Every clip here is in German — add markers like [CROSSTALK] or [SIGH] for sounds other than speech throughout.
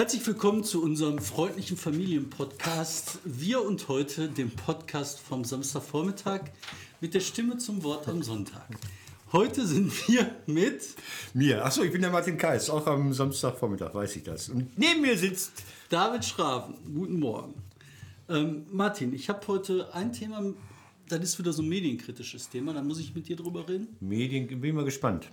Herzlich willkommen zu unserem freundlichen Familienpodcast. Wir und heute dem Podcast vom Samstagvormittag mit der Stimme zum Wort am Sonntag. Heute sind wir mit mir. Achso, ich bin der Martin Kais, auch am Samstagvormittag, weiß ich das. Und neben mir sitzt David Schraven. Guten Morgen. Ähm, Martin, ich habe heute ein Thema, das ist wieder so ein medienkritisches Thema, da muss ich mit dir drüber reden. Medien, bin mal gespannt.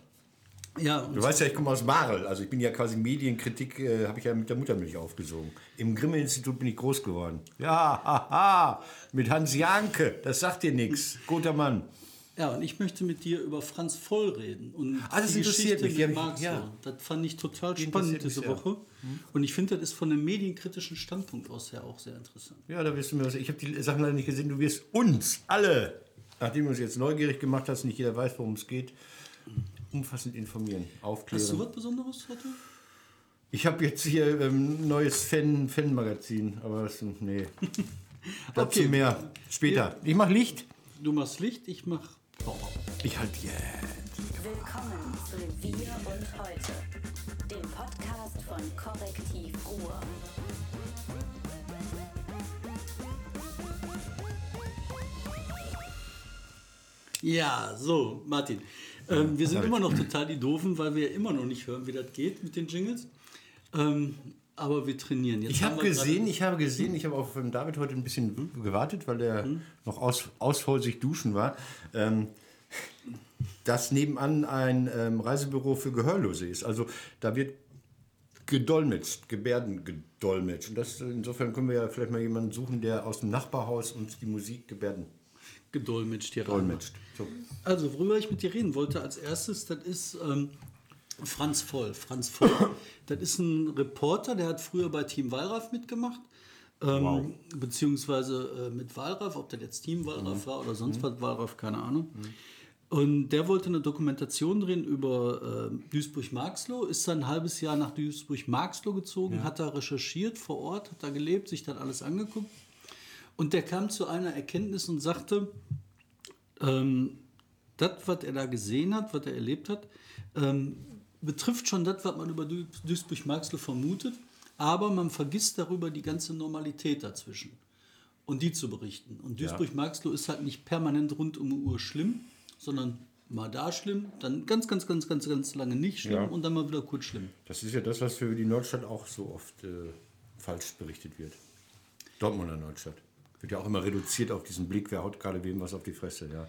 Ja, du weißt ja, ich komme aus Marl, also ich bin ja quasi Medienkritik, äh, habe ich ja mit der Muttermilch aufgesogen. Im Grimme-Institut bin ich groß geworden. Ja, haha, mit Hans Janke, das sagt dir nichts. Guter Mann. Ja, und ich möchte mit dir über Franz Voll reden. Und ah, das die interessiert Geschichte mich. Mit ja. Das fand ich total die spannend diese mich, Woche. Ja. Und ich finde, das ist von einem medienkritischen Standpunkt aus her auch sehr interessant. Ja, da wirst du mir was. Ich habe die Sachen leider nicht gesehen. Du wirst uns alle, nachdem du uns jetzt neugierig gemacht hast, nicht jeder weiß, worum es geht, umfassend informieren, aufklären. Hast du was Besonderes heute? Ich habe jetzt hier ein ähm, neues Fan-Magazin, Fan aber das, nee. [LAUGHS] Dazu okay. mehr später. Ich mache Licht. Du machst Licht, ich mache Power. Ich halt jetzt. Willkommen zu Wir und Heute, dem Podcast von Korrektiv Ruhr. Ja, so, Martin. Ähm, wir sind immer noch total die Doofen, weil wir immer noch nicht hören, wie das geht mit den Jingles. Ähm, aber wir trainieren jetzt. Ich habe gesehen, ich habe gesehen, ich habe auf David heute ein bisschen gewartet, weil er hm? noch aus, ausholsig duschen war. Ähm, dass nebenan ein ähm, Reisebüro für Gehörlose ist. Also da wird gedolmetscht, Gebärden gedolmetscht. Und das, insofern können wir ja vielleicht mal jemanden suchen, der aus dem Nachbarhaus uns die Musik Gebärden gedolmetscht hier Dolmetscht. So. Also, worüber ich mit dir reden wollte als erstes, das ist ähm, Franz Voll. Franz Voll, [COUGHS] das ist ein Reporter, der hat früher bei Team Wallraff mitgemacht. Ähm, wow. Beziehungsweise äh, mit Wallraff, ob der jetzt Team Wallraff mhm. war oder sonst mhm. was Wallraff, keine Ahnung. Mhm. Und der wollte eine Dokumentation drehen über äh, Duisburg-Marxloh, ist dann ein halbes Jahr nach Duisburg-Marxloh gezogen, ja. hat da recherchiert vor Ort, hat da gelebt, sich dann alles angeguckt. Und der kam zu einer Erkenntnis und sagte, ähm, das, was er da gesehen hat, was er erlebt hat, ähm, betrifft schon das, was man über Duisburg-Marxloh vermutet, aber man vergisst darüber die ganze Normalität dazwischen und die zu berichten. Und Duisburg-Marxloh ist halt nicht permanent rund um die Uhr schlimm, sondern mal da schlimm, dann ganz, ganz, ganz, ganz, ganz lange nicht schlimm ja. und dann mal wieder kurz schlimm. Das ist ja das, was für die Nordstadt auch so oft äh, falsch berichtet wird. Dortmunder Nordstadt. Wird ja auch immer reduziert auf diesen Blick, wer haut gerade wem was auf die Fresse, ja.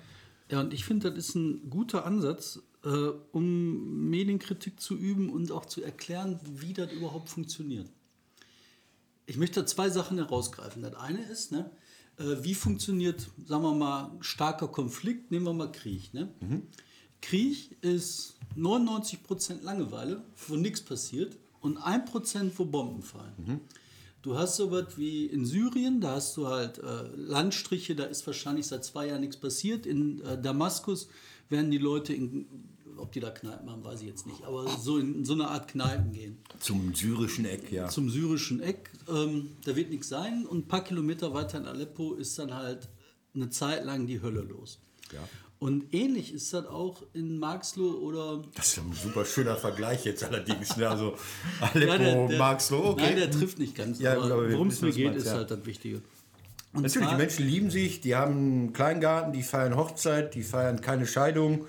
Ja, und ich finde, das ist ein guter Ansatz, äh, um Medienkritik zu üben und auch zu erklären, wie das überhaupt funktioniert. Ich möchte zwei Sachen herausgreifen. Das eine ist, ne, äh, wie funktioniert, sagen wir mal, starker Konflikt, nehmen wir mal Krieg. Ne? Mhm. Krieg ist 99% Langeweile, wo nichts passiert und 1%, wo Bomben fallen. Mhm. Du hast so was wie in Syrien, da hast du halt äh, Landstriche, da ist wahrscheinlich seit zwei Jahren nichts passiert. In äh, Damaskus werden die Leute in ob die da Kneipen haben, weiß ich jetzt nicht. Aber so in, in so eine Art Kneipen gehen. Zum syrischen Eck, ja. Zum syrischen Eck. Ähm, da wird nichts sein. Und ein paar Kilometer weiter in Aleppo ist dann halt eine Zeit lang die Hölle los. Ja. Und ähnlich ist das auch in Marxloh oder. Das ist ein super schöner Vergleich jetzt allerdings. Ne? Also [LAUGHS] Aleppo, ja, der, der, Marxloh, okay. Nein, der trifft nicht ganz. Ja, aber worum es mir geht, meinst, ist ja. halt das Wichtige. Und Natürlich, die Menschen lieben sich, die haben einen Kleingarten, die feiern Hochzeit, die feiern keine Scheidung.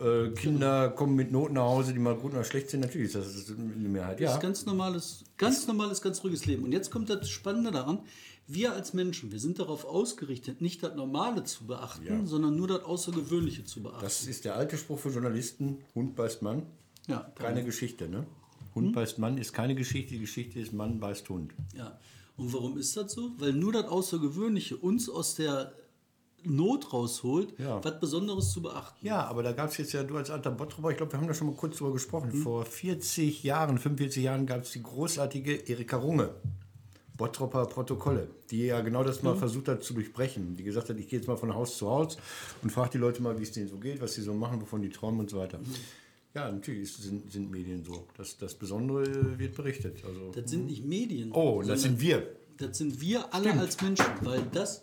Äh, Kinder kommen mit Noten nach Hause, die mal gut oder schlecht sind. Natürlich ist das eine Mehrheit. Ja. Das ist ganz normales, ganz normales, ganz ruhiges Leben. Und jetzt kommt das Spannende daran. Wir als Menschen, wir sind darauf ausgerichtet, nicht das Normale zu beachten, ja. sondern nur das Außergewöhnliche zu beachten. Das ist der alte Spruch für Journalisten: Hund beißt Mann. Ja, keine genau. Geschichte, ne? Hund hm? beißt Mann ist keine Geschichte, die Geschichte ist Mann beißt Hund. Ja. Und warum ist das so? Weil nur das Außergewöhnliche uns aus der Not rausholt, ja. was Besonderes zu beachten. Ja, aber da gab es jetzt ja, du als alter Bottroper, ich glaube, wir haben da schon mal kurz drüber gesprochen. Hm. Vor 40 Jahren, 45 Jahren gab es die großartige Erika Runge. Bottropper Protokolle, die ja genau das mal mhm. versucht hat zu durchbrechen. Die gesagt hat, ich gehe jetzt mal von Haus zu Haus und frage die Leute mal, wie es denen so geht, was sie so machen, wovon die träumen und so weiter. Mhm. Ja, natürlich sind, sind Medien so. Das, das Besondere wird berichtet. Also, das sind nicht Medien. Oh, das sind wir. Das sind wir alle Stimmt. als Menschen, weil das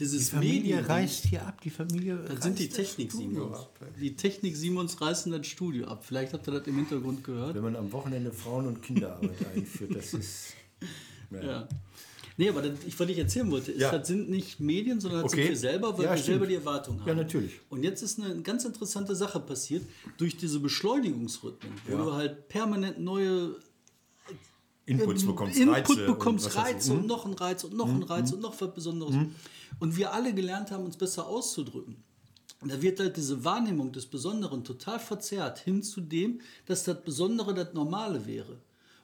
dieses Die Familie Medien- reißt hier ab, die Familie Das sind die Technik Simons. ab. Die Technik Simons reißen das Studio ab. Vielleicht habt ihr das im Hintergrund gehört. Wenn man am Wochenende Frauen- und Kinderarbeit [LAUGHS] einführt, das ist... Ja. Nee, aber das, ich, was ich erzählen wollte, ist, Ja. das sind nicht Medien, sondern das Okay. sind wir selber, weil Ja, wir stimmt. selber die Erwartung haben. Ja, natürlich. Und jetzt ist eine ganz interessante Sache passiert durch diese Beschleunigungsrhythmen, wo du halt permanent neue Inputs bekommst, Input Reize und bekommst, weiß ich. Reize und noch ein Reiz und noch ein Reiz und noch was Besonderes. Und wir alle gelernt haben, uns besser auszudrücken. Und da wird halt diese Wahrnehmung des Besonderen total verzerrt hin zu dem, dass das Besondere das Normale wäre.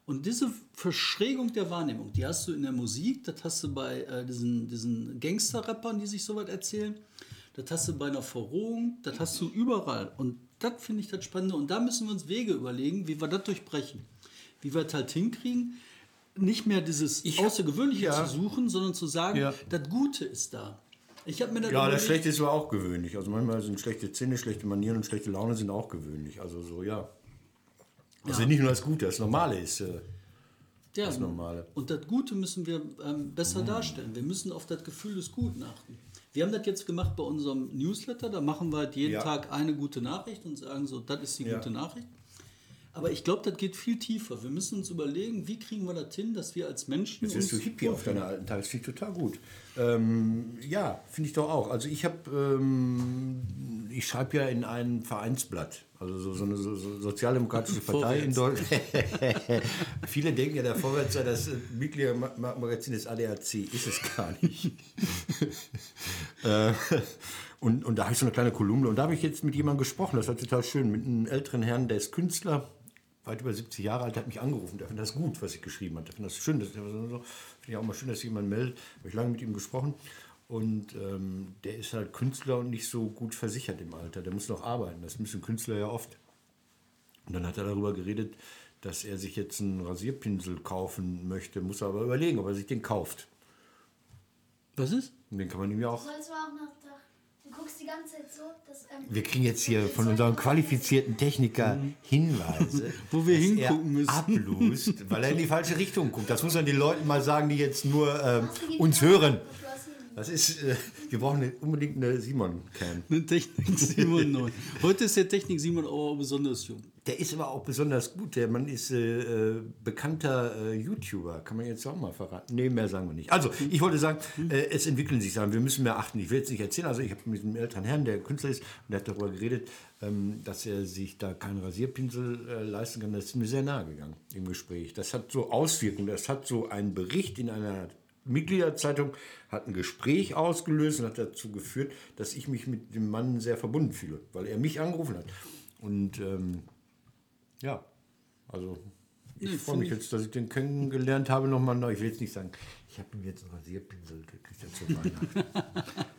Und diese Verschrägung der Wahrnehmung, die hast du in der Musik, das hast du bei äh, diesen, diesen Gangster-Rappern, die sich sowas erzählen, das hast du bei einer Verrohung, das hast du überall. Und das finde ich das Spannende. Und da müssen wir uns Wege überlegen, wie wir das durchbrechen. Wie wir das halt hinkriegen, nicht mehr dieses Ich- Außergewöhnliche ja. zu suchen, sondern zu sagen, Ja. das Gute ist da. Ich habe mir das Ja, das Schlechte ist aber auch gewöhnlich. Also manchmal sind schlechte Zähne, schlechte Manieren und schlechte Laune sind auch gewöhnlich. Also so, ja. Also Ja. nicht nur das Gute, das Normale ist. Äh, Ja, das Normale. Und das Gute müssen wir ähm, besser darstellen. Wir müssen auf das Gefühl des Guten achten. Wir haben das jetzt gemacht bei unserem Newsletter. Da machen wir halt jeden Ja. Tag eine gute Nachricht und sagen so, das ist die Ja. gute Nachricht. Aber ich glaube, das geht viel tiefer. Wir müssen uns überlegen, wie kriegen wir das hin, dass wir als Menschen Jetzt bist du Hippie auf deiner alten Tage, das finde ich total gut. Ähm, ja, finde ich doch auch. Also ich habe, ähm, ich schreibe ja in ein Vereinsblatt, also so, so eine so, so sozialdemokratische [LAUGHS] Partei in Deutschland. [LAUGHS] Viele denken ja, der Vorwärts sei das äh, Mitgliedermagazin des ADAC, ist es gar nicht. [LAUGHS] äh, und, und da habe ich so eine kleine Kolumne und da habe ich jetzt mit jemandem gesprochen, das war total schön, mit einem älteren Herrn, der ist Künstler, weit über 70 Jahre alt, hat mich angerufen. Der findet das gut, was ich geschrieben habe. Der findet das schön. Das finde ich auch mal schön, dass sich jemand meldet. Habe ich lange mit ihm gesprochen. Und ähm, der ist halt Künstler und nicht so gut versichert im Alter. Der muss noch arbeiten. Das müssen Künstler ja oft. Und dann hat er darüber geredet, dass er sich jetzt einen Rasierpinsel kaufen möchte. Muss er aber überlegen, ob er sich den kauft. Was ist? Den kann man ihm ja auch. sollst du auch noch da. Du guckst die ganze Zeit so, dass. Ähm, Wir kriegen jetzt hier von unserem qualifizierten Techniker Hinweise, [LAUGHS] Wo wir dass hingucken er müssen. ablust, weil er in die falsche Richtung guckt. Das muss man den Leuten mal sagen, die jetzt nur ähm, uns hören. Das ist, äh, wir brauchen unbedingt eine Simon-Cam. Eine Technik Simon 9. Heute ist der Technik Simon aber besonders jung. Der ist aber auch besonders gut. Der Mann ist äh, äh, bekannter äh, YouTuber. Kann man jetzt auch mal verraten? Nee, mehr sagen wir nicht. Also, ich wollte sagen, äh, es entwickeln sich Sachen. Wir müssen mehr achten. Ich will jetzt nicht erzählen. Also, ich habe mit einem älteren Herrn, der Künstler ist, und der hat darüber geredet, ähm, dass er sich da keinen Rasierpinsel äh, leisten kann. Das ist mir sehr nahe gegangen im Gespräch. Das hat so Auswirkungen. Das hat so ein Bericht in einer Mitgliederzeitung hat ein Gespräch ausgelöst und hat dazu geführt, dass ich mich mit dem Mann sehr verbunden fühle, weil er mich angerufen hat. Und ähm, ja, also ich Nee, freue mich jetzt, dass ich den kennengelernt habe nochmal neu. Ich will jetzt nicht sagen, ich habe ihm jetzt einen Rasierpinsel gekriegt zu Weihnachten.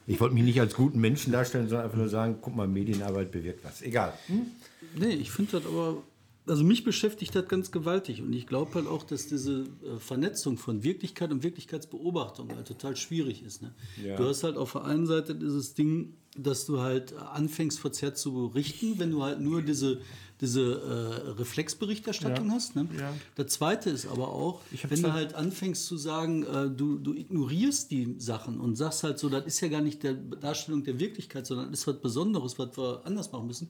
ich wollte mich nicht als guten Menschen darstellen, sondern einfach nur sagen, guck mal, Medienarbeit bewirkt was. Egal. Nee, ich finde das aber, also mich beschäftigt das ganz gewaltig und ich glaube halt auch, dass diese äh, Vernetzung von Wirklichkeit und Wirklichkeitsbeobachtung halt total schwierig ist. Ne? Ja. Du hast halt auf der einen Seite dieses Ding, dass du halt äh, anfängst verzerrt zu berichten, wenn du halt nur diese, diese äh, Reflexberichterstattung Ja. hast. Ne? Ja. Das zweite ist aber auch, wenn du halt anfängst zu sagen, äh, du, du ignorierst die Sachen und sagst halt so, das ist ja gar nicht der Darstellung der Wirklichkeit, sondern das ist was Besonderes, was wir anders machen müssen,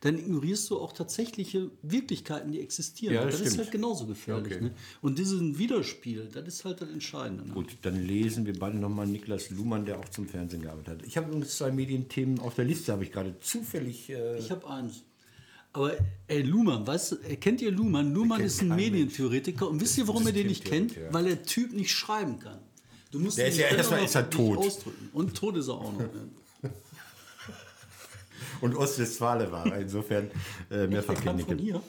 dann ignorierst du auch tatsächliche Wirklichkeiten, die existieren. Ja, das das ist halt genauso gefährlich. Okay. Ne? Und diesen Widerspiel, das ist halt das Entscheidende. Ne? Gut, dann lesen wir beide nochmal Niklas Luhmann, der auch zum Fernsehen gearbeitet hat. Ich habe übrigens zwei Medienthemen auf der Liste, habe ich gerade zufällig. Äh, Ich habe eins. Aber ey, Luhmann, weißt du, äh, kennt ihr Luhmann? Luhmann ist ein Medientheoretiker. Und wisst ihr, warum ihr den nicht kennt? Systemtheoretiker. Weil der Typ nicht schreiben kann. Du musst Der ist ja nicht erstmal ist er tot. Ausdrücken. Und tot ist er auch noch. [LAUGHS] und Ostwestfale war er, insofern äh, mehrfach Kliniken. hier.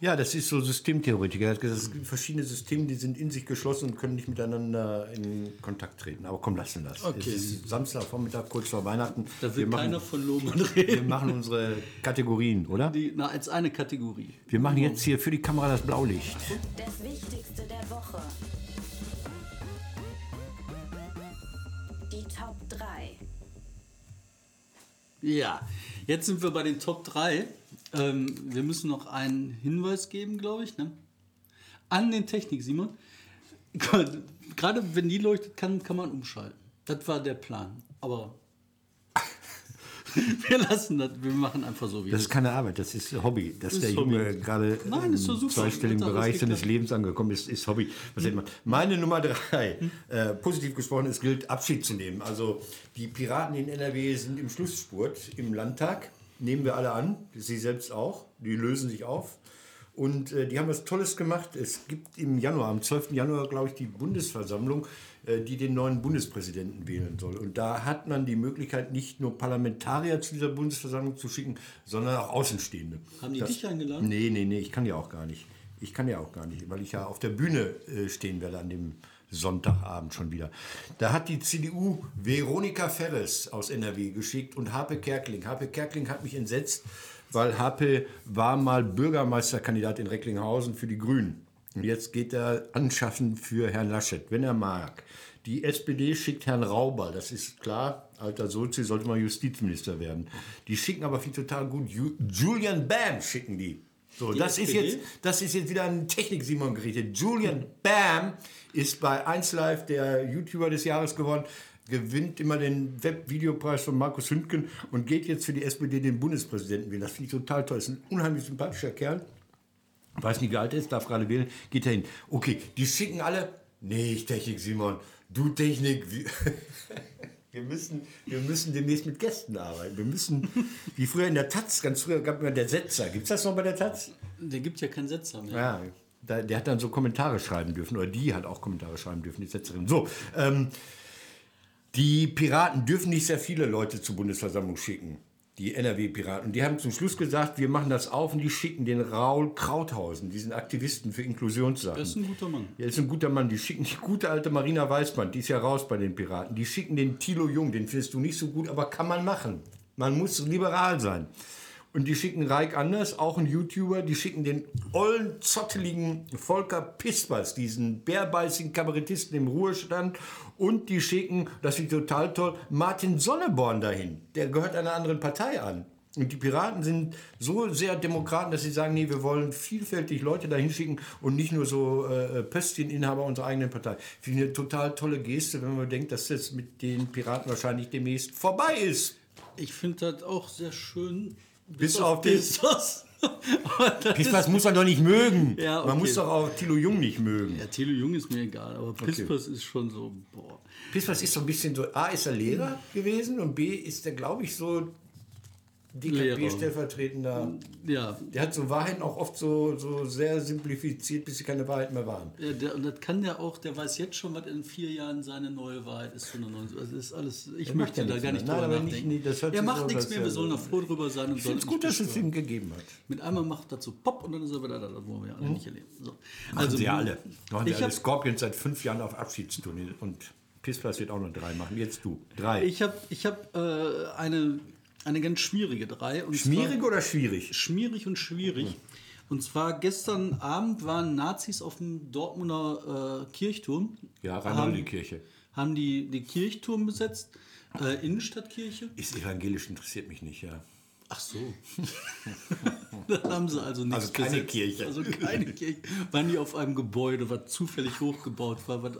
Ja, das ist so Systemtheoretiker. Er hat gesagt, es gibt verschiedene Systeme, die sind in sich geschlossen und können nicht miteinander in Kontakt treten. Aber komm, lassen wir das. Okay. Es ist Samstagvormittag, kurz vor Weihnachten. Da wir, will keiner machen, von Lohmann wir reden. machen unsere Kategorien, oder? Die, na, als eine Kategorie. Wir machen jetzt hier für die Kamera das Blaulicht. Das Wichtigste der Woche. Die Top 3. Ja, jetzt sind wir bei den Top 3. Ähm, wir müssen noch einen Hinweis geben, glaube ich, ne? an den Technik, Simon. [LAUGHS] Gerade wenn die leuchtet, kann, kann man umschalten. Das war der Plan. aber [LAUGHS] wir lassen das, wir machen einfach so wie Das ist keine Arbeit, das ist Hobby. Dass der. Junge gerade Nein, im super. zweistelligen Bereich seines. Lebens angekommen ist, ist Hobby. Was macht. Meine Nummer drei, äh, positiv gesprochen, es gilt Abschied zu nehmen. Also die Piraten in NRW sind im Schlussspurt im Landtag. Nehmen wir alle an, sie selbst auch. Die lösen sich auf. Und äh, die haben was Tolles gemacht. Es gibt im Januar, am 12. Januar, glaube ich, die Bundesversammlung, die den neuen Bundespräsidenten wählen soll. Und da hat man die Möglichkeit, nicht nur Parlamentarier zu dieser Bundesversammlung zu schicken, sondern auch Außenstehende. Haben die dich eingeladen? Nee, nee, nee, ich kann ja auch gar nicht. Ich kann ja auch gar nicht, weil ich ja auf der Bühne äh, stehen werde an dem Sonntagabend schon wieder. Da hat die CDU Veronika Ferres aus NRW geschickt und Harpe Kerkeling. Harpe Kerkeling hat mich entsetzt, weil Harpe war mal Bürgermeisterkandidat in Recklinghausen für die Grünen. Jetzt geht er anschaffen für Herrn Laschet, wenn er mag. Die SPD schickt Herrn Rauber, das ist klar, alter Sozi sollte mal Justizminister werden. Die schicken aber viel total gut. Ju Julian Bam schicken die. So, das ist, SPD? jetzt, das ist jetzt wieder an Technik-Simon gerichtet. Julian Bam ist bei 1Live der YouTuber des Jahres geworden, gewinnt immer den Web-Videopreis von Markus Hündgen und geht jetzt für die SPD den Bundespräsidenten wählen. Das finde ich total toll. Ist ein unheimlich sympathischer Kerl. Weiß nicht, wie alt er ist, darf gerade wählen, geht er hin. Okay, die schicken alle. Nee, ich Technik, Simon. Du Technik. Wir [LAUGHS] müssen, wir müssen demnächst mit Gästen arbeiten. Wir müssen, wie früher in der Taz, ganz früher gab es der Setzer. Gibt es das noch bei der Taz? Der gibt ja keinen Setzer mehr. Ja, da, der hat dann so Kommentare schreiben dürfen, oder die hat auch Kommentare schreiben dürfen, die Setzerin. So, ähm, die Piraten dürfen nicht sehr viele Leute zur Bundesversammlung schicken, die NRW-Piraten. Die haben zum Schluss gesagt, wir machen das auf und die schicken den Raul Krauthausen, diesen Aktivisten für Inklusionssachen. Das ist ein guter Mann. Ja, ist ein guter Mann. Die schicken die gute alte Marina Weißband, die ist ja raus bei den Piraten. Die schicken den Thilo Jung, den findest du nicht so gut, aber kann man machen. Man muss liberal sein. Und die schicken Reik Anders, auch ein YouTuber, die schicken den ollen, zotteligen Volker Pispers, diesen bärbeißigen Kabarettisten im Ruhestand. Und die schicken, das ist total toll, Martin Sonneborn dahin. Der gehört einer anderen Partei an. Und die Piraten sind so sehr Demokraten, dass sie sagen, nee, wir wollen vielfältig Leute dahin schicken und nicht nur so äh, Pöstcheninhaber unserer eigenen Partei. Finde ich eine total tolle Geste, wenn man denkt, dass das mit den Piraten wahrscheinlich demnächst vorbei ist. Ich finde das auch sehr schön. Bis auf den- Pistos. [LAUGHS] Pispers muss man doch nicht mögen. Ja, okay. Man muss doch auch Thilo Jung nicht mögen. Ja, Thilo Jung ist mir egal, aber Pispers ist schon so, boah. Pispers ist so ein bisschen so, A ist er Lehrer gewesen und B ist er, glaube ich, so. DKP-stellvertretender. Ja, Der hat so Wahrheiten auch oft so, so sehr simplifiziert, bis sie keine Wahrheiten mehr waren. ja der, und das kann der auch, der weiß jetzt schon, was in vier Jahren seine neue Wahrheit ist. Der also das ist alles, ich macht möchte da gar mehr. nicht Nein, drüber nicht- nachdenken. nee, das hört er macht nichts mehr, wir so- sollen da froh drüber sein. Und Ich finde es gut, dass es ihm gegeben hat. Mit einmal macht das so Pop und dann ist er wieder da, das wollen wir ja alle nicht erleben. So. Also sie alle. Machen ich alle Scorpions seit fünf Jahren auf Abschiedstournee und Pispers wird auch noch drei machen. Jetzt du. Drei. Ich habe ich hab, äh, eine, eine ganz schwierige drei. Und Schmierig zwar, oder schwierig? Schmierig und schwierig. Und zwar gestern Abend waren Nazis auf dem Dortmunder äh, Kirchturm. Ja, haben, Reinhold-Kirche. haben die, die Kirchturm besetzt. Äh, Innenstadtkirche. Ist evangelisch, interessiert mich nicht, ja. Ach so. [LAUGHS] da haben sie also nichts Also keine besetzt. Kirche. Also keine Kirche. Waren die auf einem Gebäude, was zufällig hochgebaut war. Was,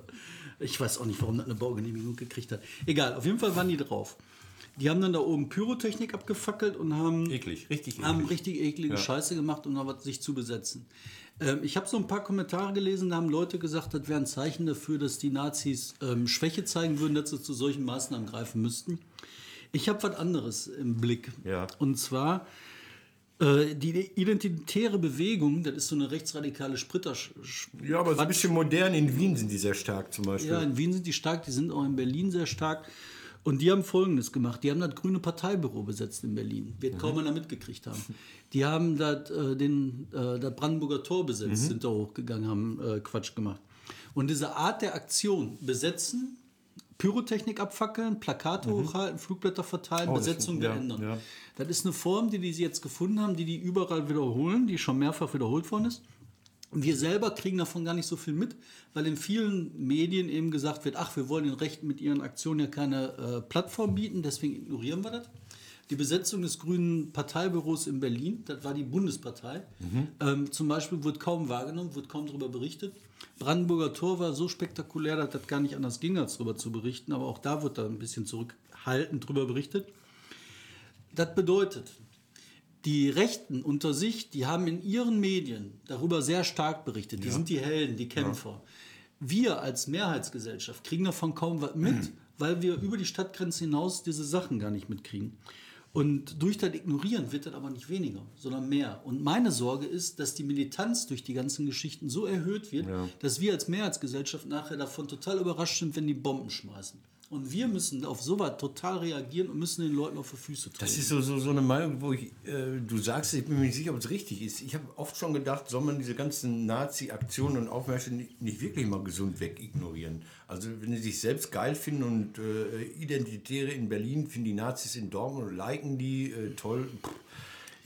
ich weiß auch nicht, warum das eine Baugenehmigung gekriegt hat. Egal, auf jeden Fall waren die drauf. Die haben dann da oben Pyrotechnik abgefackelt und haben, Eklig, richtig haben eklig. richtig eklige Ja. Scheiße gemacht, um da was sich zu besetzen. Ähm, ich habe so ein paar Kommentare gelesen, da haben Leute gesagt, das wäre ein Zeichen dafür, dass die Nazis ähm, Schwäche zeigen würden, dass sie zu solchen Maßnahmen greifen müssten. Ich habe was anderes im Blick. Ja. Und zwar äh, die identitäre Bewegung, das ist so eine rechtsradikale Spritter. Ja, aber so ein bisschen modern. In Wien sind die sehr stark zum Beispiel. Ja, in Wien sind die stark, die sind auch in Berlin sehr stark. Und die haben Folgendes gemacht. Die haben das grüne Parteibüro besetzt in Berlin. Wird kaum einer mitgekriegt haben. Die haben das, äh, den, äh, das Brandenburger Tor besetzt, sind da hochgegangen, haben äh, Quatsch gemacht. Und diese Art der Aktion, besetzen, Pyrotechnik abfackeln, Plakate hochhalten, Flugblätter verteilen, Oh, das- Besetzung ja, beändern. ja. Das ist eine Form, die, die sie jetzt gefunden haben, die die überall wiederholen, die schon mehrfach wiederholt worden ist. Wir selber kriegen davon gar nicht so viel mit, weil in vielen Medien eben gesagt wird, ach, wir wollen den Rechten mit ihren Aktionen ja keine äh, Plattform bieten, deswegen ignorieren wir das. Die Besetzung des grünen Parteibüros in Berlin, das war die Bundespartei, ähm, zum Beispiel wurde kaum wahrgenommen, wurde kaum darüber berichtet. Brandenburger Tor war so spektakulär, dass das gar nicht anders ging, als darüber zu berichten. Aber auch da wird da ein bisschen zurückhaltend drüber berichtet. Das bedeutet, die Rechten unter sich, die haben in ihren Medien darüber sehr stark berichtet. Die sind die Helden, die Kämpfer. Wir als Mehrheitsgesellschaft kriegen davon kaum was mit, weil wir über die Stadtgrenze hinaus diese Sachen gar nicht mitkriegen. Und durch das Ignorieren wird das aber nicht weniger, sondern mehr. Und meine Sorge ist, dass die Militanz durch die ganzen Geschichten so erhöht wird, dass wir als Mehrheitsgesellschaft nachher davon total überrascht sind, wenn die Bomben schmeißen. Und wir müssen auf sowas total reagieren und müssen den Leuten auf die Füße treten. Das ist so, so, so eine Meinung, wo ich, äh, du sagst, ich bin mir nicht sicher, ob es richtig ist. Ich habe oft schon gedacht, soll man diese ganzen Nazi-Aktionen und Aufmärsche nicht, nicht wirklich mal gesund wegignorieren. Also wenn sie sich selbst geil finden und äh, Identitäre in Berlin finden die Nazis in Dortmund und liken die, äh, toll. Pff.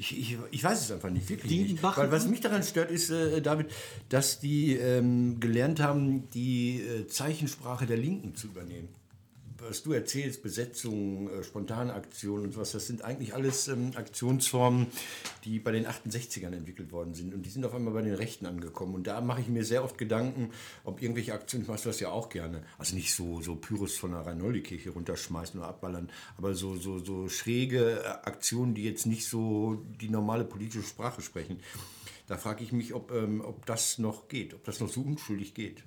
Ich, ich, ich weiß es einfach nicht, wirklich Die nicht. Weil was mich daran stört, ist, äh, David, dass die ähm, gelernt haben, die äh, Zeichensprache der Linken zu übernehmen was du erzählst, Besetzungen, äh, spontane Aktionen und sowas, das sind eigentlich alles ähm, Aktionsformen, die bei den 68ern entwickelt worden sind. Und die sind auf einmal bei den Rechten angekommen. Und da mache ich mir sehr oft Gedanken, ob irgendwelche Aktionen, ich mache das ja auch gerne, also nicht so, so Pyrrhus von der Rheinoldi-Kirche runterschmeißen oder abballern, aber so, so, so schräge äh, Aktionen, die jetzt nicht so die normale politische Sprache sprechen. Da frage ich mich, ob, ähm, ob das noch geht, ob das noch so unschuldig geht.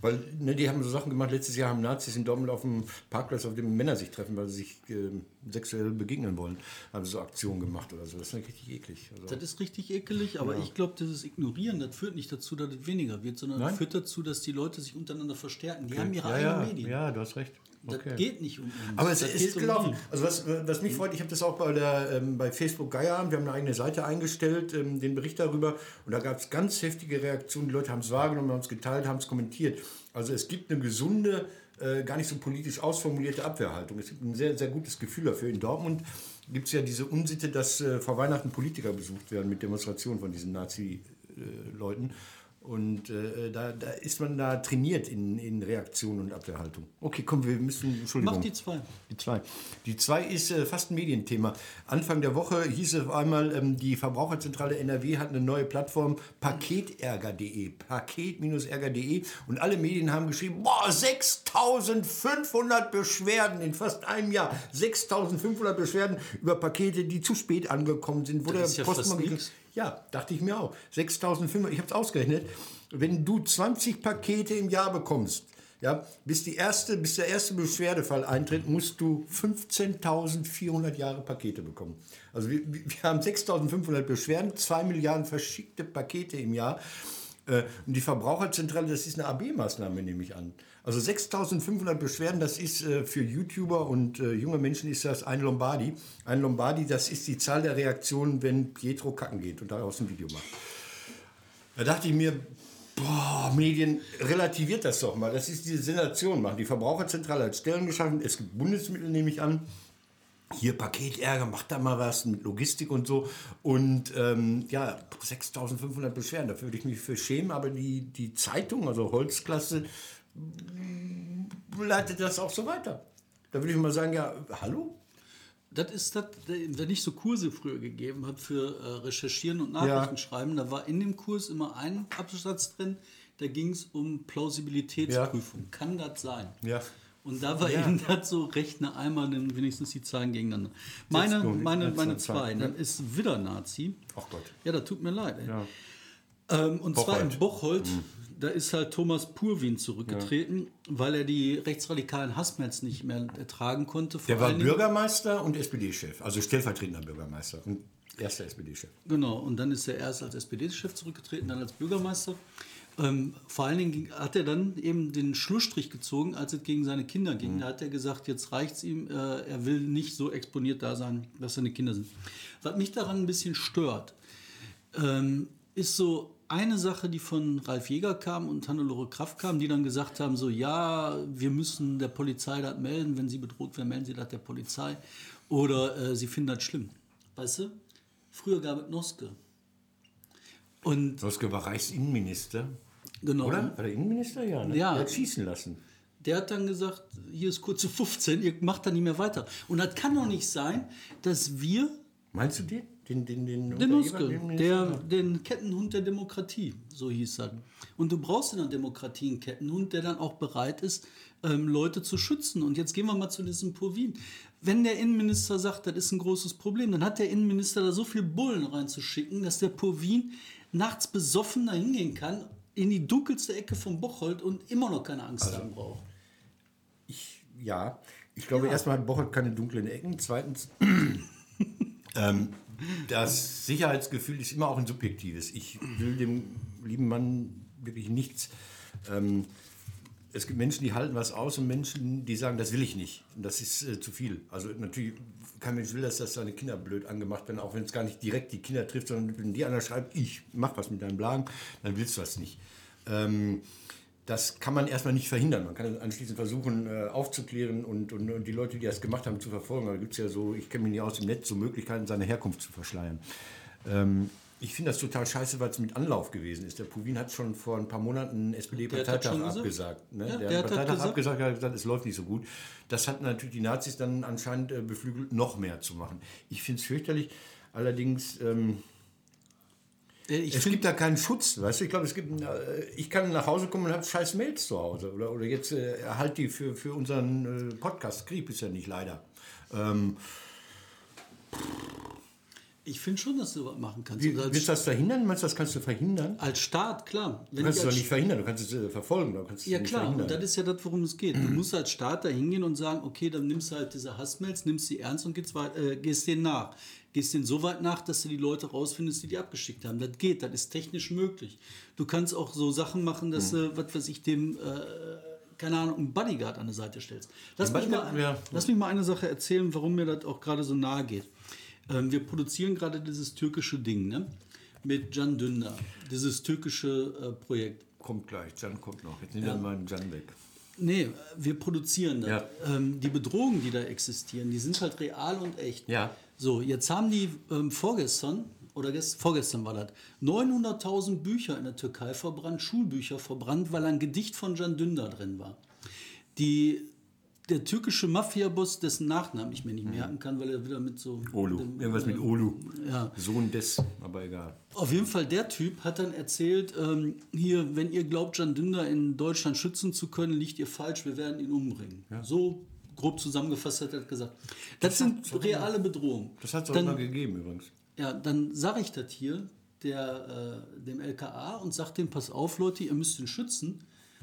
Weil ne, die haben so Sachen gemacht. Letztes Jahr haben Nazis in Dortmund auf dem Parkplatz, auf dem Männer sich treffen, weil sie sich äh, sexuell begegnen wollen, haben so Aktionen gemacht oder so. Das ist richtig eklig. Also, Das ist richtig ekelig, aber ich glaube, dieses Ignorieren, das führt nicht dazu, dass es weniger wird, sondern Nein? führt dazu, dass die Leute sich untereinander verstärken. Die haben ihre ja, eigenen ja, Medien. ja, du hast recht. Das geht nicht um uns. Aber es das ist um gelaufen. die. Also was, was mich freut, ich habe das auch bei, der, ähm, bei Facebook Geierabend, wir haben eine eigene Seite eingestellt, ähm, den Bericht darüber. Und da gab es ganz heftige Reaktionen. Die Leute haben es wahrgenommen, haben es geteilt, haben es kommentiert. Also es gibt eine gesunde, äh, gar nicht so politisch ausformulierte Abwehrhaltung. Es gibt ein sehr, sehr gutes Gefühl dafür. In Dortmund gibt es ja diese Unsitte, dass äh, vor Weihnachten Politiker besucht werden mit Demonstrationen von diesen Nazi-Leuten. Und äh, da, da ist man da trainiert in, in Reaktion und Abwehrhaltung. Okay, komm, wir müssen. Entschuldigung. Mach die zwei. Die zwei. Die zwei ist äh, fast ein Medienthema. Anfang der Woche hieß es auf einmal, ähm, die Verbraucherzentrale NRW hat eine neue Plattform, paketärger.de. Paket-ärger.de. Und alle Medien haben geschrieben, boah, 6500 Beschwerden in fast einem Jahr. 6500 Beschwerden über Pakete, die zu spät angekommen sind, wo Das der ja Postmann... Ja, dachte ich mir auch. 6500, ich habe es ausgerechnet. Wenn du 20 Pakete im Jahr bekommst, ja, bis, die erste, bis der erste Beschwerdefall eintritt, musst du 15.400 Jahre Pakete bekommen. Also wir, wir haben 6.500 Beschwerden, 2 Milliarden verschickte Pakete im Jahr. Äh, Und die Verbraucherzentrale, das ist eine AB-Maßnahme, nehme ich an. Also 6.500 Beschwerden, das ist äh, für YouTuber und äh, junge Menschen ist das ein Lombardi. Ein Lombardi, das ist die Zahl der Reaktionen, wenn Pietro kacken geht und daraus ein Video macht. Da dachte ich mir, boah, Medien, relativiert das doch mal. Das ist diese Sensation machen. Die Verbraucherzentrale hat Stellen geschaffen, es gibt Bundesmittel, nehme ich an. Hier Paketärger, macht da mal was mit Logistik und so. Und ähm, ja, 6500 Beschwerden, dafür würde ich mich für schämen. Aber die, die Zeitung, also Holzklasse, leitet das auch so weiter. Da würde ich mal sagen, ja, hallo? Das ist das, wenn ich so Kurse früher gegeben habe für äh, Recherchieren und Nachrichtenschreiben, da war in dem Kurs immer ein Absatz drin, da ging es um Plausibilitätsprüfung. Kann das sein? Ja. Und da war eben [LAUGHS] das so, rechne einmal dann wenigstens die Zahlen gegeneinander. Meine, meine, meine zwei, dann ist wieder Nazi. Ach Gott. Ja, das tut mir leid. Ey. Ähm, und zwar in Bocholt. Bocholt, da ist halt Thomas Purwin zurückgetreten, weil er die rechtsradikalen Hassmails nicht mehr ertragen konnte. Der war Bürgermeister und SPD-Chef, also stellvertretender Bürgermeister und erster SPD-Chef. Genau, und dann ist er erst als SPD-Chef zurückgetreten, dann als Bürgermeister. Ähm, vor allen Dingen hat er dann eben den Schlussstrich gezogen, als es gegen seine Kinder ging. Da hat er gesagt, jetzt reicht's ihm, äh, er will nicht so exponiert da sein, dass seine Kinder sind. Was mich daran ein bisschen stört, ähm, ist so eine Sache, die von Ralf Jäger kam und Hannelore Kraft kam, die dann gesagt haben, so ja, wir müssen der Polizei das melden, wenn sie bedroht werden, melden sie das der Polizei. Oder äh, sie finden das schlimm. Weißt du? Früher gab es Noske. Und Soske war Reichsinnenminister. genau, Oder? War der Innenminister? Ja. Ne? Ja. Der hat schießen lassen. der hat dann gesagt, hier ist kurze 15, ihr macht da nicht mehr weiter. Und das kann doch nicht sein, dass wir Meinst du den? Den, den, den, Den Eber, den- der, den Kettenhund der Demokratie, so hieß er. Und du brauchst in der Demokratie einen Kettenhund, der dann auch bereit ist, ähm, Leute zu schützen. Und jetzt gehen wir mal zu diesem Purvin. Wenn der Innenminister sagt, das ist ein großes Problem, dann hat der Innenminister da so viel Bullen reinzuschicken, dass der Purvin nachts besoffen da hingehen kann, in die dunkelste Ecke vom Bocholt und immer noch keine Angst haben braucht. Ich, ja, ich glaube, erstmal hat Bocholt keine dunklen Ecken. Zweitens, [CLEARS THROAT] ähm, das Sicherheitsgefühl ist immer auch ein subjektives. Ich will dem lieben Mann wirklich nichts. Ähm, es gibt Menschen, die halten was aus und Menschen, die sagen, das will ich nicht. Und das ist äh, zu viel. Also natürlich, kein Mensch will, dass das seine Kinder blöd angemacht werden, auch wenn es gar nicht direkt die Kinder trifft, sondern wenn dir einer schreibt, ich mach was mit deinem Blagen, dann willst du das nicht. Ähm, das kann man erstmal nicht verhindern. Man kann anschließend versuchen äh, aufzuklären und, und, und die Leute, die das gemacht haben, zu verfolgen. Da gibt es ja so, ich kenne mich nicht aus dem Netz, so Möglichkeiten, seine Herkunft zu verschleiern. Ähm, ich finde das total scheiße, weil es mit Anlauf gewesen ist. Der Puvin hat schon vor ein paar Monaten einen SPD-Parteitag abgesagt. Ne? Ja, der, der hat Parteitag gesagt. abgesagt, hat gesagt, es läuft nicht so gut. Das hat natürlich die Nazis dann anscheinend äh, beflügelt, noch mehr zu machen. Ich finde es fürchterlich. Allerdings, ähm, Äh, Ich es gibt da keinen Schutz, weißt du? Ich glaube, es gibt, äh, ich kann nach Hause kommen und habe scheiß Mails zu Hause. Oder, oder jetzt äh, halt die für, für unseren äh, Podcast. Krieg ist ja nicht leider. Ähm, Ich finde schon, dass du was machen kannst. wie, Und willst du das verhindern? Meinst du, das kannst du verhindern? als Staat, klar. Du Wenn kannst ich es doch nicht verhindern, du kannst es äh, verfolgen. Du kannst es Ja klar, und verhindern. das ist ja das, worum es geht. Du musst als Staat da hingehen und sagen, okay, dann nimmst du halt diese Hassmails, nimmst sie ernst und gehst, äh, gehst denen nach. Gehst denen so weit nach, dass du die Leute rausfindest, die die abgeschickt haben. Das geht, das ist technisch möglich. Du kannst auch so Sachen machen, dass Hm. du, was weiß ich, dem, äh, keine Ahnung, einen Bodyguard an der Seite stellst. Lass mich, mal, ja. lass mich mal eine Sache erzählen, warum mir das auch gerade so nahe geht. Ähm, wir produzieren gerade dieses türkische Ding, ne? Mit Can Dündar. Dieses türkische äh, Projekt. Kommt gleich, Jan kommt noch. Jetzt nimm dann mal den Jan weg. Nee, wir produzieren das. Ja. Ähm, die Bedrohungen, die da existieren, die sind halt real und echt. Ja. So, jetzt haben die ähm, vorgestern, oder gest, vorgestern war das, 900.000 Bücher in der Türkei verbrannt, Schulbücher verbrannt, weil ein Gedicht von Can Dündar drin war. Die, der türkische Mafiaboss, dessen Nachnamen ich mir nicht merken kann, weil er wieder mit so... Olu. dem- Irgendwas mit Olu. Ja. Sohn des, aber egal. Auf jeden Fall, der Typ hat dann erzählt, ähm, hier, wenn ihr glaubt, Jan Dündar in Deutschland schützen zu können, liegt ihr falsch, wir werden ihn umbringen. So grob zusammengefasst hat er gesagt. Das, sind reale Bedrohungen. Das hat es auch dann, immer gegeben übrigens. ja, dann sage ich das hier der, äh, dem LKA und sage dem, pass auf Leute, ihr müsst ihn schützen.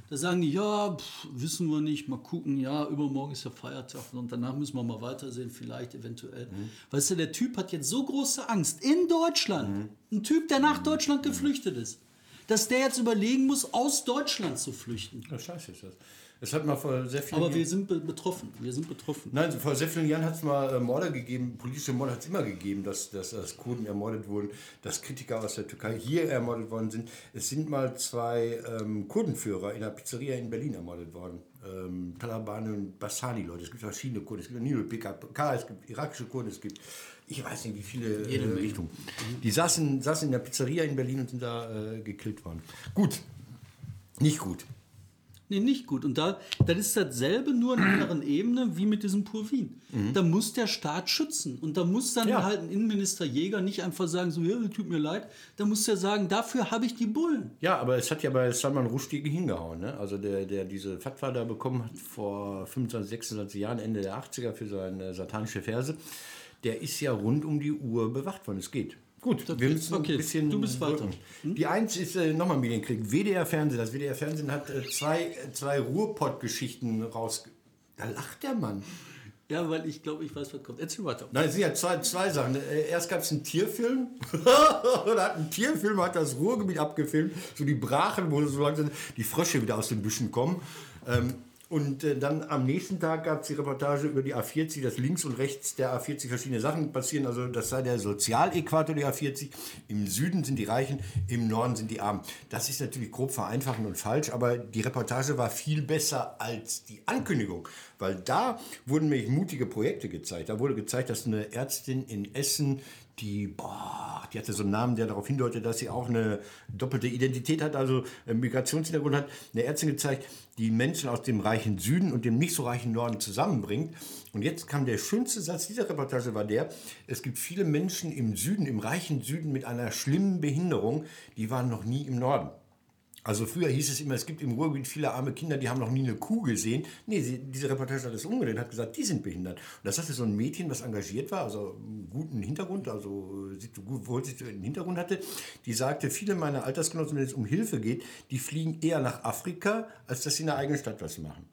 Da sagen die, ja, pff, wissen wir nicht, mal gucken, ja, übermorgen ist ja Feiertag und danach müssen wir mal weitersehen, vielleicht, eventuell. Weißt du, der Typ hat jetzt so große Angst in Deutschland, ein Typ, der nach Deutschland geflüchtet ist, dass der jetzt überlegen muss, aus Deutschland zu flüchten. Ja, scheiße ist das. Es hat mal vor sehr vielen Aber wir sind be betroffen, wir sind betroffen. Nein, vor sehr vielen Jahren hat es mal äh, Morde gegeben, politische Morde hat es immer gegeben, dass, dass, dass Kurden ermordet wurden, dass Kritiker aus der Türkei hier ermordet worden sind. Es sind mal zwei ähm, Kurdenführer in einer Pizzeria in Berlin ermordet worden. Ähm, Talabani und Bassani-Leute. Es gibt verschiedene Kurden. Es gibt nicht nur PKK, es gibt irakische Kurden, es gibt, ich weiß nicht, wie viele äh, Richtungen. Die saßen, saßen in der Pizzeria in Berlin und sind da äh, gekillt worden. Gut, nicht gut. Nee, nicht gut. Und da, das ist dasselbe, nur in einer anderen Ebene wie mit diesem Purvin. Da muss der Staat schützen. Und da muss dann Ja. halt ein Innenminister Jäger nicht einfach sagen, so, ja, tut mir leid. Da muss der sagen, dafür habe ich die Bullen. Ja, aber es hat ja bei Salman Rushdie hingehauen. Ne? Also der, der diese Fatwa da bekommen hat vor 25, 26 Jahren, Ende der 80er für seine satanische Verse, der ist ja rund um die Uhr bewacht worden. Es geht. Gut, wir geht. müssen Okay, ein bisschen du bist weiter. drücken. Die eins ist äh, nochmal Medienkrieg. WDR Fernsehen. Das WDR Fernsehen hat äh, zwei, äh, zwei Ruhrpott-Geschichten raus. Da lacht der Mann. Ja, weil ich glaube, ich weiß, was kommt. Erzähl weiter. Nein, es sind ja zwei, zwei Sachen. Äh, Erst gab es einen Tierfilm. [LAUGHS] da hat ein Tierfilm hat das Ruhrgebiet abgefilmt. So die Brachen, wo so langsam die Frösche wieder aus den Büschen kommen. Ähm, und äh, dann am nächsten Tag gab es die Reportage über die A40, dass links und rechts der A40 verschiedene Sachen passieren. Also das sei der Sozialäquator der A40. Im Süden sind die Reichen, im Norden sind die Armen. Das ist natürlich grob vereinfachend und falsch, aber die Reportage war viel besser als die Ankündigung. Weil da wurden nämlich mutige Projekte gezeigt. Da wurde gezeigt, dass eine Ärztin in Essen die, boah, die hatte so einen Namen, der darauf hindeutet, dass sie auch eine doppelte Identität hat, also einen Migrationshintergrund hat, eine Ärztin gezeigt, die Menschen aus dem reichen Süden und dem nicht so reichen Norden zusammenbringt. Und jetzt kam der schönste Satz dieser Reportage war der, es gibt viele Menschen im Süden, im reichen Süden mit einer schlimmen Behinderung, die waren noch nie im Norden. Also früher hieß es immer, es gibt im Ruhrgebiet viele arme Kinder, die haben noch nie eine Kuh gesehen. Nee, sie, diese Reportage hat es umgedreht, hat gesagt, die sind behindert. Und das hatte so ein Mädchen, was engagiert war, also einen guten Hintergrund, also wohl sich einen Hintergrund hatte, die sagte, viele meiner Altersgenossen, wenn es um Hilfe geht, die fliegen eher nach Afrika, als dass sie in der eigenen Stadt was machen.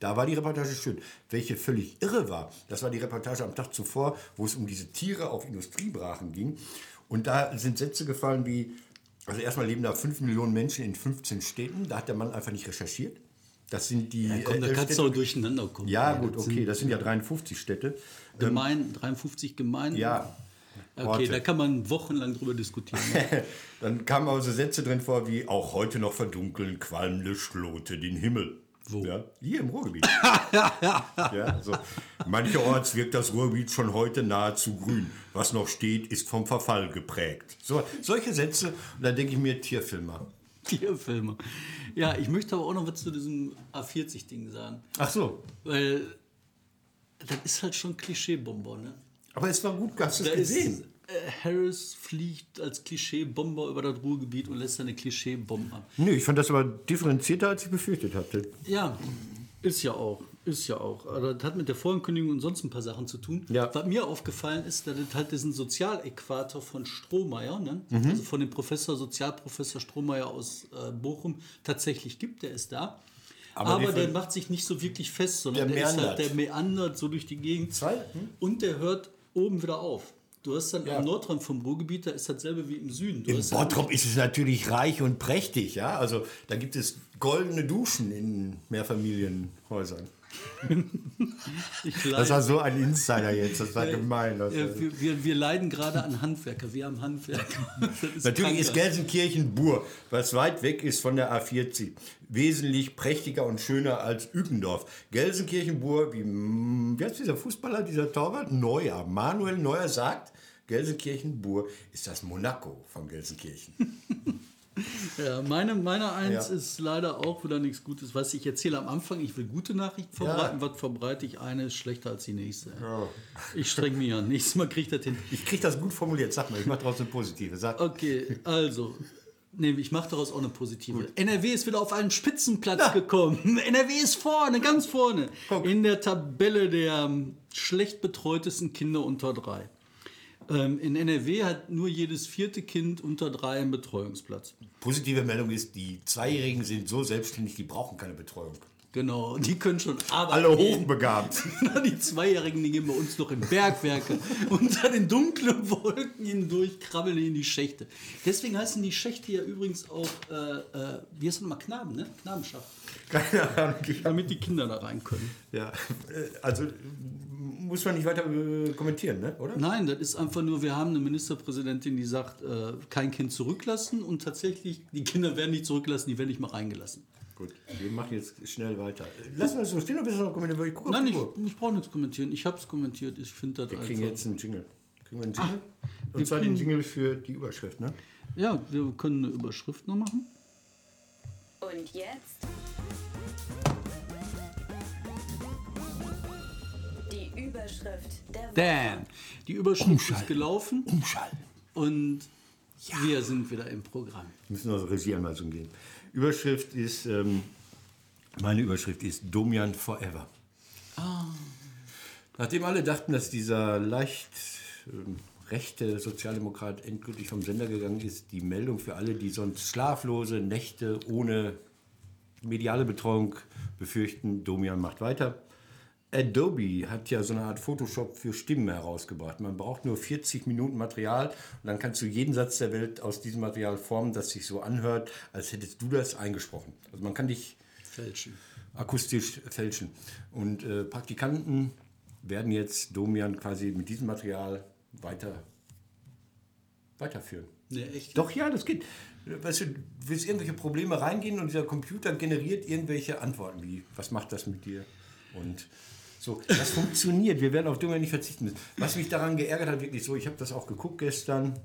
Da war die Reportage schön. Welche völlig irre war, das war die Reportage am Tag zuvor, wo es um diese Tiere auf Industriebrachen ging. Und da sind Sätze gefallen wie, also erstmal leben da 5 Millionen Menschen in 15 Städten. Da hat der Mann einfach nicht recherchiert. Das sind die. Ja, komm, da äh, kannst du auch durcheinander kommen. Ja, gut, okay. Das sind ja 53 Städte. Gemein, 53 Gemeinden. Ja. Okay, Orte. da kann man wochenlang drüber diskutieren. ne? [LAUGHS] Dann kamen aber so Sätze drin vor wie: Auch heute noch verdunkeln qualmende Schlote den Himmel. Wo? Ja, hier im Ruhrgebiet. [LAUGHS] ja, so. Mancherorts wirkt das Ruhrgebiet schon heute nahezu grün. Was noch steht, ist vom Verfall geprägt. So, solche Sätze, und da denke ich mir Tierfilmer. Tierfilme. Ja, ich möchte aber auch noch was zu diesem A40-Ding sagen. Ach so. Weil das ist halt schon Klischeebomber, ne? Aber es war gut, hast du es ist, gesehen? Harris fliegt als Klischeebomber über das Ruhrgebiet und lässt seine Klischeebomben ab. Nö, ich fand das aber differenzierter, als ich befürchtet hatte. Ja, ist ja auch. Ist ja auch. Aber das hat mit der Vorankündigung und sonst ein paar Sachen zu tun. Ja. Was mir aufgefallen ist, dass es halt diesen Sozialäquator von Strohmeier, ne? Mhm. also von dem Professor, Sozialprofessor Strohmeier aus äh, Bochum, tatsächlich gibt. Der ist da. Aber Aber, der macht sich nicht so wirklich fest, sondern Der der, ist meandert. halt, der meandert so durch die Gegend. Zwei? Hm? Und der hört oben wieder auf. Du hast dann Ja. am Nordrand vom Ruhrgebiet, da ist dasselbe wie im Süden. Du halt- Bottrop ist es natürlich reich und prächtig, ja. Also da gibt es goldene Duschen in Mehrfamilienhäusern. Das war so ein Insider jetzt, das war gemein. Das Ja, wir, wir, wir leiden gerade an Handwerker. Wir haben Handwerker. [LAUGHS] Ist Natürlich ist Krankheit. Gelsenkirchen-Bur, was weit weg ist von der A40, wesentlich prächtiger und schöner als Ückendorf. Gelsenkirchen-Bur, wie, mm, wie heißt dieser Fußballer, dieser Torwart? Neuer. Manuel Neuer sagt, Gelsenkirchen-Bur ist das Monaco von Gelsenkirchen. [LAUGHS] Ja, meine, meine Eins Ja. ist leider auch wieder nichts Gutes. Was ich erzähle am Anfang, ich will gute Nachrichten verbreiten. Was verbreite ich? Eine ist schlechter als die nächste. Ich streng mich an. Nächstes Mal kriege ich das hin. Ich kriege das gut formuliert, sag mal, ich mache daraus eine positive. Sag. Okay, also. Nee, ich mache daraus auch eine positive. NRW ist wieder auf einen Spitzenplatz gekommen. [LAUGHS] NRW ist vorne, ganz vorne. Guck. In der Tabelle der ähm, schlecht betreutesten Kinder unter drei. Ähm, in NRW hat nur jedes vierte Kind unter drei einen Betreuungsplatz. Positive Meldung ist, die Zweijährigen sind so selbstständig, die brauchen keine Betreuung. Genau, die können schon arbeiten. Alle hochbegabt. [LAUGHS] Die Zweijährigen, die gehen bei uns noch in Bergwerke. [LAUGHS] Unter den dunklen Wolken hindurch krabbeln die in die Schächte. Deswegen heißen die Schächte ja übrigens auch, äh, äh, wie heißt das nochmal, Knaben, ne? Knabenschacht. Keine Ahnung. [LAUGHS] Damit die Kinder da rein können. Ja, äh, also muss man nicht weiter äh, kommentieren, ne? oder? Nein, das ist einfach nur, wir haben eine Ministerpräsidentin, die sagt, äh, kein Kind zurücklassen und tatsächlich, die Kinder werden nicht zurückgelassen, die werden nicht mal reingelassen. Gut, wir machen jetzt schnell weiter. Lassen wir es so stehen oder bist du noch kommentieren? Weil Ich gucke Nein, ich, ich brauche nichts kommentieren. Ich habe es kommentiert. Ich finde das Wir kriegen einfach. jetzt einen Jingle. Kriegen wir einen Jingle? wir Und zwar den Jingle für die Überschrift, ne? Ja, wir können eine Überschrift noch machen. Und jetzt die Überschrift der Woche. Damn. Die Überschrift ist gelaufen Umschalten. und wir sind wieder im Programm. Wir müssen noch Regieanweisung geben. Überschrift ist, ähm, meine Überschrift ist Domian Forever. Nachdem alle dachten, dass dieser leicht ähm, rechte Sozialdemokrat endgültig vom Sender gegangen ist, die Meldung für alle, die sonst schlaflose Nächte ohne mediale Betreuung befürchten, Domian macht weiter. Adobe hat ja so eine Art Photoshop für Stimmen herausgebracht. Man braucht nur 40 Minuten Material und dann kannst du jeden Satz der Welt aus diesem Material formen, das sich so anhört, als hättest du das eingesprochen. Also man kann dich Fälschen. akustisch fälschen. Und äh, Praktikanten werden jetzt Domian quasi mit diesem Material weiter, weiterführen. Ne, echt? Doch, ja, das geht. Weißt du, du willst irgendwelche Probleme reingehen und dieser Computer generiert irgendwelche Antworten wie, was macht das mit dir? Und So, das funktioniert. Wir werden auf Domian nicht verzichten müssen. Was mich daran geärgert hat, wirklich so, ich habe das auch geguckt gestern.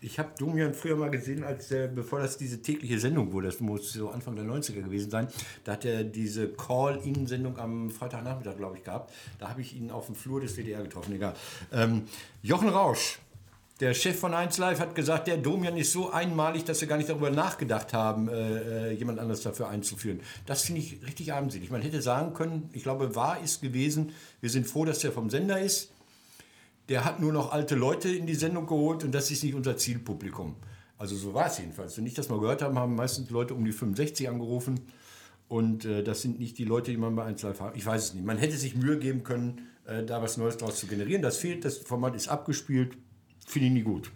Ich habe Domian früher mal gesehen, als der, bevor das diese tägliche Sendung wurde, das muss so Anfang der 90er gewesen sein, da hat er diese Call-In-Sendung am Freitagnachmittag, glaube ich, gehabt. Da habe ich ihn auf dem Flur des WDR getroffen, egal. Ähm, Jochen Rausch, der Chef von 1 Live hat gesagt, der Domian ist so einmalig, dass wir gar nicht darüber nachgedacht haben, äh, äh, jemand anderes dafür einzuführen. Das finde ich richtig armselig. Man hätte sagen können, ich glaube, wahr ist gewesen, wir sind froh, dass der vom Sender ist. Der hat nur noch alte Leute in die Sendung geholt und das ist nicht unser Zielpublikum. Also so war es jedenfalls. Wenn ich das mal gehört habe, haben meistens Leute um die 65 angerufen. Und äh, das sind nicht die Leute, die man bei 1 Live hat. Ich weiß es nicht. Man hätte sich Mühe geben können, äh, da was Neues draus zu generieren. Das fehlt, das Format ist abgespielt. Finde ich nie gut.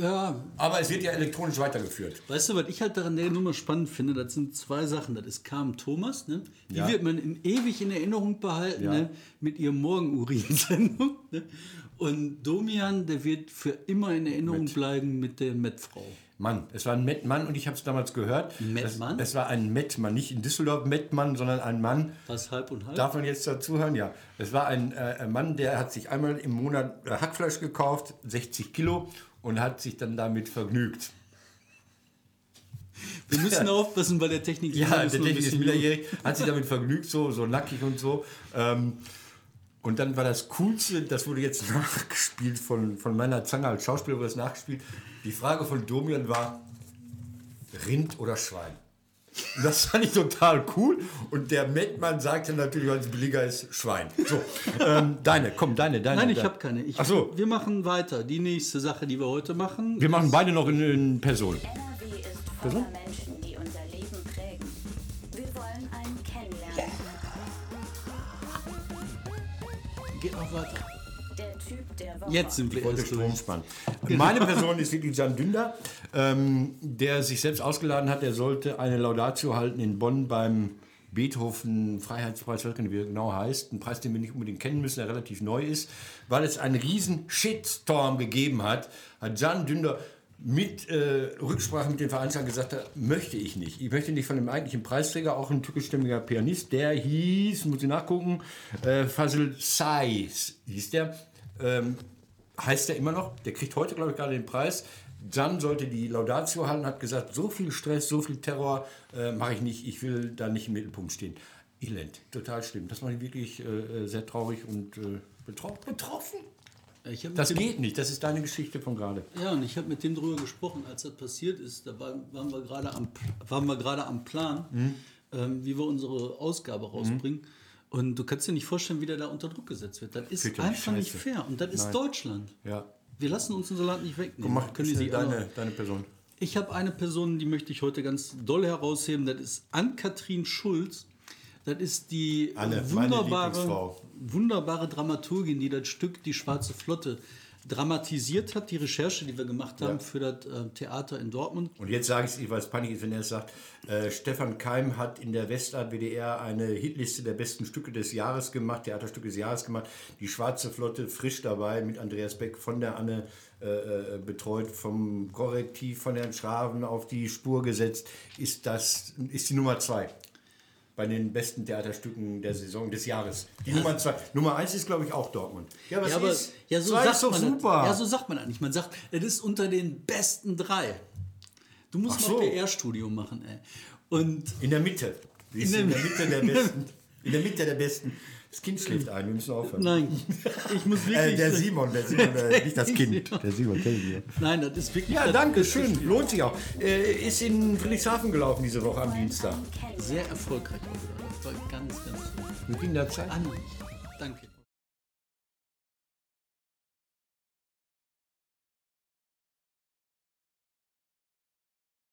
Ja, Aber es wird ja elektronisch weitergeführt. weißt du, was ich halt daran der Nummer spannend finde, das sind zwei Sachen. Das ist Carmen Thomas, ne? die Ja. wird man in, ewig in Erinnerung behalten, Ja. ne? mit ihrem Morgenurin-Sendung. Ne? Und Domian, der wird für immer in Erinnerung bleiben mit der Mettfrau. Mann, es war ein Mettmann und ich habe es damals gehört. Mettmann? Es, war ein Mettmann, nicht in Düsseldorf Mettmann, sondern ein Mann. Was halb und halb? Darf man jetzt dazuhören? Ja. Es war ein, äh, Mann, der hat sich einmal im Monat äh, Hackfleisch gekauft, 60 Kilo, und hat sich dann damit vergnügt. Wir müssen aufpassen bei der Technik. Ja, Wir der Technik ist minderjährig, hat sich damit vergnügt, so, so nackig und so. Ähm, und dann war das Coolste, das wurde jetzt [LAUGHS] nachgespielt von, von meiner Zange als Schauspieler, wurde das nachgespielt. Die Frage von Domian war, Rind oder Schwein? Und Das fand ich total cool. Und der Mettmann sagte natürlich, weil es billiger ist, Schwein. So, ähm, deine, komm, deine, deine. Nein, ich habe keine. Ich, Ach so. Wir machen weiter. Die nächste Sache, die wir heute machen. Wir machen beide noch in, in Person. NRW ist voller Menschen, die unser Leben prägen. Wir wollen einen kennenlernen. Geht noch weiter. Jetzt sind wir wollte erst Strom durch. spannen. Meine [LAUGHS] Person ist wirklich Jan Dünder, ähm, der sich selbst ausgeladen hat. Er sollte eine Laudatio halten in Bonn beim Beethoven Freiheitspreis, ich weiß gar nicht, wie er genau heißt. Ein Preis, den wir nicht unbedingt kennen müssen, der relativ neu ist. Weil es einen riesen Shitstorm gegeben hat, hat Jan Dünder mit äh, Rücksprache mit den Veranstaltern gesagt, hat, möchte ich nicht. Ich möchte nicht von dem eigentlichen Preisträger, auch ein türkischstämmiger Pianist, der hieß, muss ich nachgucken, äh, Fazil Sais hieß der. Ähm, heißt er immer noch. Der kriegt heute, glaube ich, gerade den Preis. Jan sollte die Laudatio halten, hat gesagt, so viel Stress, so viel Terror äh, mache ich nicht. Ich will da nicht im Mittelpunkt stehen. Elend, total schlimm. Das macht mich wirklich äh, sehr traurig und äh, betro betroffen. Mit Das dem- geht nicht. Das ist deine Geschichte von gerade. Ja, und ich habe mit dem drüber gesprochen, als das passiert ist. Da war- waren wir gerade am, waren wir gerade am Plan, Mhm. ähm, wie wir unsere Ausgabe rausbringen. Und du kannst dir nicht vorstellen, wie der da unter Druck gesetzt wird. Das ist einfach nicht scheiße. fair. Und das ist Nein. Deutschland. Ja. Wir lassen uns unser Land nicht wegnehmen. Mach Können die alle- deine, deine Person. Ich habe eine Person, die möchte ich heute ganz doll herausheben. Das ist Ann-Kathrin Schulz. Das ist die meine wunderbare, wunderbare Dramaturgin, die das Stück Die Schwarze Flotte dramatisiert hat. Die Recherche, die wir gemacht haben für das äh, Theater in Dortmund. Und jetzt sage ich es, weil es peinlich ist, wenn er es sagt. Äh, Stefan Keim hat in der Westart WDR eine Hitliste der besten Stücke des Jahres gemacht, Theaterstücke des Jahres gemacht. Die Schwarze Flotte frisch dabei mit Andreas Beck von der Anne äh, äh, betreut, vom Korrektiv von Herrn Schraven auf die Spur gesetzt. Ist das ist die Nummer zwei bei den besten Theaterstücken der Saison des Jahres. Die Nummer zwei. Nummer eins ist, glaube ich, auch Dortmund. Ja, was ja, aber ist? ja, so Zwei sagt ist doch man super. Das. Ja, so sagt man eigentlich. Man sagt, es ist unter den besten drei. Du musst Ach mal so. PR-Studium machen, ey. Und In der Mitte. Die ist In in, der- der Mitte der Besten. In der Mitte der Besten. Das Kind schläft ein, wir müssen aufhören. nein, ich muss wirklich. Äh, der Simon, der Simon, äh, [LAUGHS] nicht das Kind. Der Simon, kennen wir. Nein, das ist wirklich. Ja, danke, schön. Lohnt sich auch. Äh, ist in Friedrichshafen gelaufen diese Woche am Dienstag. Sehr erfolgreich. Das war ganz, ganz. Mit Kinderzeit. Ah, nein. Danke.